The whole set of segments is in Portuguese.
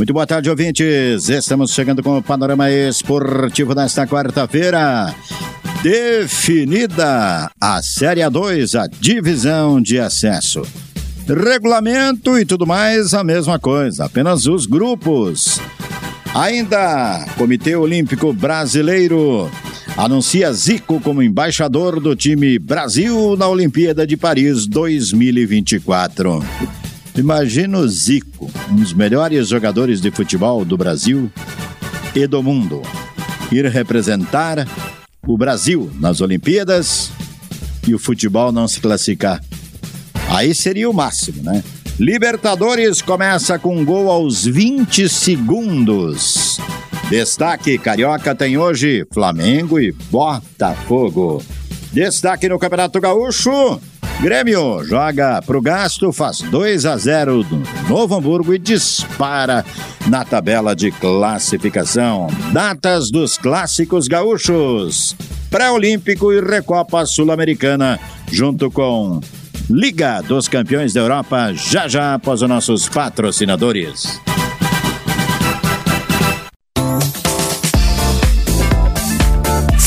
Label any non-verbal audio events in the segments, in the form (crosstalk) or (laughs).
Muito boa tarde, ouvintes. Estamos chegando com o panorama esportivo desta quarta-feira. Definida a Série A2, a divisão de acesso. Regulamento e tudo mais, a mesma coisa, apenas os grupos. Ainda, Comitê Olímpico Brasileiro anuncia Zico como embaixador do time Brasil na Olimpíada de Paris 2024. Imagina o Zico, um dos melhores jogadores de futebol do Brasil e do mundo, ir representar o Brasil nas Olimpíadas e o futebol não se classificar. Aí seria o máximo, né? Libertadores começa com um gol aos 20 segundos. Destaque Carioca tem hoje Flamengo e Botafogo. Destaque no Campeonato Gaúcho. Grêmio joga pro gasto, faz 2 a 0 do Novo Hamburgo e dispara na tabela de classificação. Datas dos clássicos gaúchos: Pré-Olímpico e Recopa Sul-Americana, junto com Liga dos Campeões da Europa, já já após os nossos patrocinadores.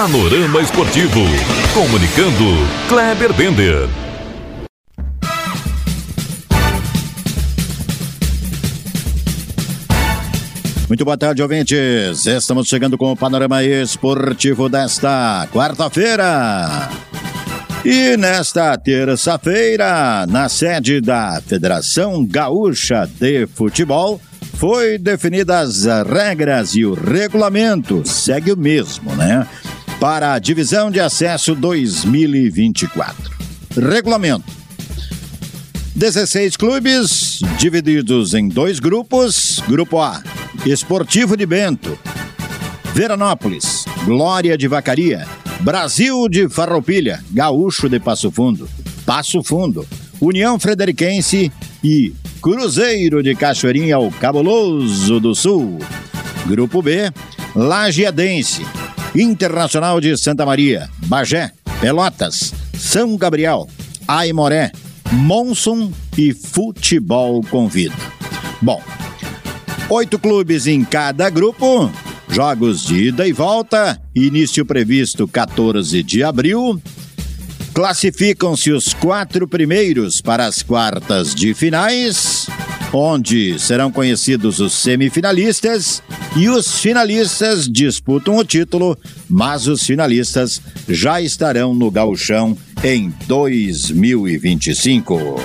Panorama Esportivo. Comunicando, Kleber Bender. Muito boa tarde, ouvintes. Estamos chegando com o panorama esportivo desta quarta-feira. E nesta terça-feira, na sede da Federação Gaúcha de Futebol, foi definidas as regras e o regulamento. Segue o mesmo, né? Para a Divisão de Acesso 2024. Regulamento: 16 clubes divididos em dois grupos. Grupo A: Esportivo de Bento, Veranópolis, Glória de Vacaria, Brasil de Farroupilha, Gaúcho de Passo Fundo, Passo Fundo, União Frederiquense e Cruzeiro de Cachoeirinha, o Cabuloso do Sul. Grupo B: Lajeadense, Internacional de Santa Maria, Bagé, Pelotas, São Gabriel, Aimoré, Monson e Futebol Convida. Bom, oito clubes em cada grupo, jogos de ida e volta, início previsto 14 de abril. Classificam-se os quatro primeiros para as quartas de finais onde serão conhecidos os semifinalistas e os finalistas disputam o título, mas os finalistas já estarão no gauchão em 2025.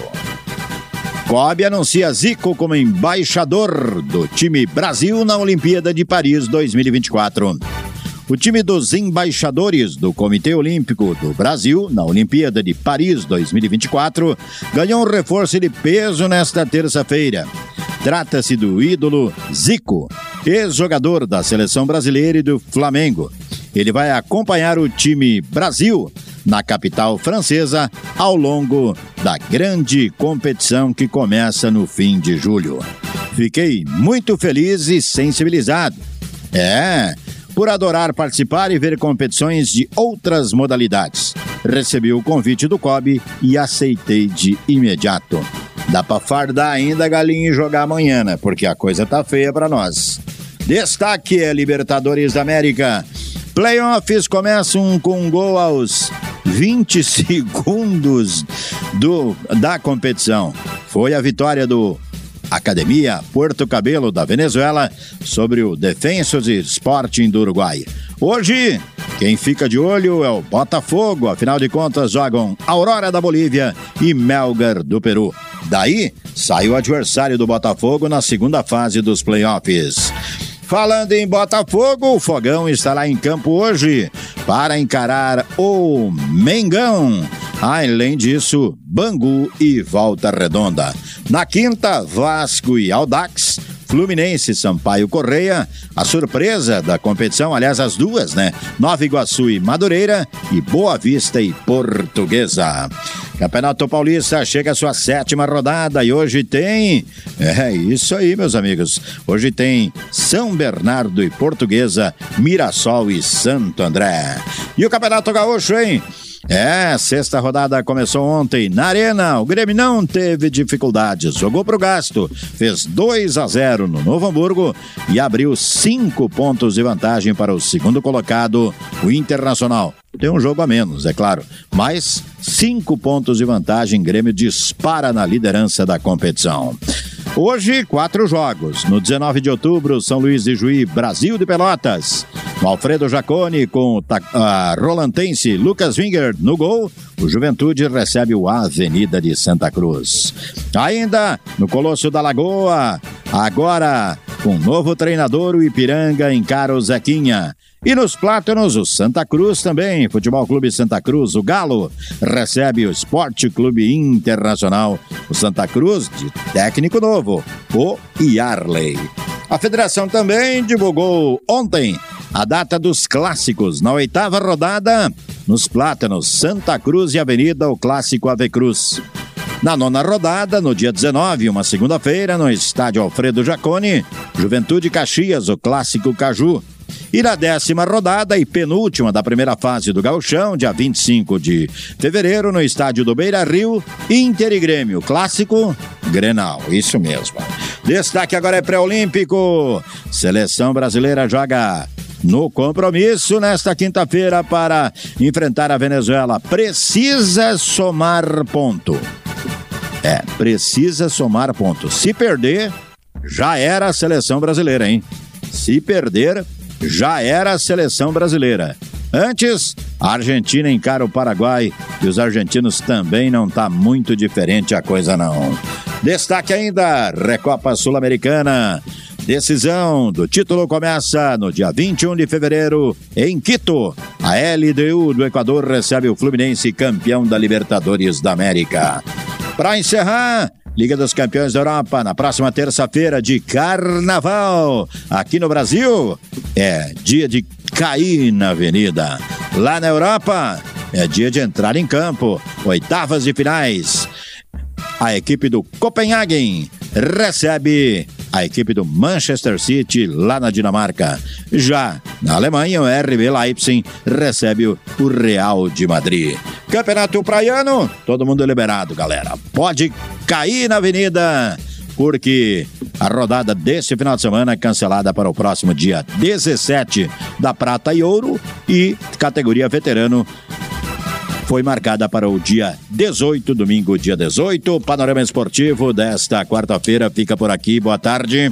Kobe anuncia Zico como embaixador do time Brasil na Olimpíada de Paris 2024. O time dos embaixadores do Comitê Olímpico do Brasil na Olimpíada de Paris 2024 ganhou um reforço de peso nesta terça-feira. Trata-se do ídolo Zico, ex-jogador da seleção brasileira e do Flamengo. Ele vai acompanhar o time Brasil na capital francesa ao longo da grande competição que começa no fim de julho. Fiquei muito feliz e sensibilizado. É, por adorar participar e ver competições de outras modalidades. Recebi o convite do COB e aceitei de imediato. Dá pra fardar ainda, galinha, e jogar amanhã, né? Porque a coisa tá feia para nós. Destaque é Libertadores da América. Playoffs começam com um gol aos 20 (laughs) segundos do, da competição. Foi a vitória do Academia Porto Cabelo da Venezuela sobre o Defensores Sporting do Uruguai. Hoje, quem fica de olho é o Botafogo, afinal de contas jogam Aurora da Bolívia e Melgar do Peru. Daí, sai o adversário do Botafogo na segunda fase dos playoffs. Falando em Botafogo, o Fogão estará em campo hoje para encarar o Mengão. Além disso, Bangu e Volta Redonda. Na quinta, Vasco e Aldax. Fluminense Sampaio Correia, a surpresa da competição, aliás, as duas, né? Nova Iguaçu e Madureira e Boa Vista e Portuguesa. Campeonato Paulista chega à sua sétima rodada e hoje tem. É isso aí, meus amigos. Hoje tem São Bernardo e Portuguesa, Mirassol e Santo André. E o Campeonato Gaúcho, hein? É, sexta rodada começou ontem na Arena. O Grêmio não teve dificuldades, jogou pro gasto, fez 2 a 0 no Novo Hamburgo e abriu cinco pontos de vantagem para o segundo colocado, o Internacional. Tem um jogo a menos, é claro, mas cinco pontos de vantagem. Grêmio dispara na liderança da competição. Hoje, quatro jogos. No 19 de outubro, São Luís de Juí, Brasil de Pelotas. Alfredo Jacone com o uh, Rolantense Lucas Winger no gol. O Juventude recebe o Avenida de Santa Cruz. Ainda no Colosso da Lagoa, agora com novo treinador, o Ipiranga encara o Zequinha. E nos Plátanos, o Santa Cruz também, Futebol Clube Santa Cruz, o Galo, recebe o Esporte Clube Internacional, o Santa Cruz, de técnico novo, o Yarley. A federação também divulgou ontem a data dos clássicos. Na oitava rodada, nos Plátanos, Santa Cruz e Avenida, o clássico Ave Cruz. Na nona rodada, no dia 19, uma segunda-feira, no estádio Alfredo Jacone, Juventude Caxias, o clássico Caju. E na décima rodada e penúltima da primeira fase do Gauchão, dia 25 de fevereiro, no estádio do Beira Rio, Inter e Grêmio, clássico Grenal, isso mesmo. Destaque agora é pré-olímpico. Seleção brasileira joga no compromisso nesta quinta-feira para enfrentar a Venezuela. Precisa somar ponto. É, precisa somar ponto. Se perder, já era a seleção brasileira, hein? Se perder, já era a seleção brasileira. Antes, a Argentina encara o Paraguai e os argentinos também não tá muito diferente a coisa não. Destaque ainda, Recopa Sul-Americana. Decisão do título começa no dia 21 de fevereiro em Quito. A LDU do Equador recebe o Fluminense campeão da Libertadores da América. Para encerrar, Liga dos Campeões da Europa, na próxima terça-feira de carnaval. Aqui no Brasil, é dia de cair na avenida. Lá na Europa, é dia de entrar em campo. Oitavas de finais. A equipe do Copenhagen recebe a equipe do Manchester City lá na Dinamarca. Já na Alemanha, o RB Leipzig recebe o Real de Madrid. Campeonato Praiano, todo mundo liberado, galera. Pode cair na avenida porque a rodada desse final de semana é cancelada para o próximo dia 17 da Prata e Ouro e categoria veterano foi marcada para o dia 18, domingo, dia 18. Panorama esportivo desta quarta-feira fica por aqui. Boa tarde.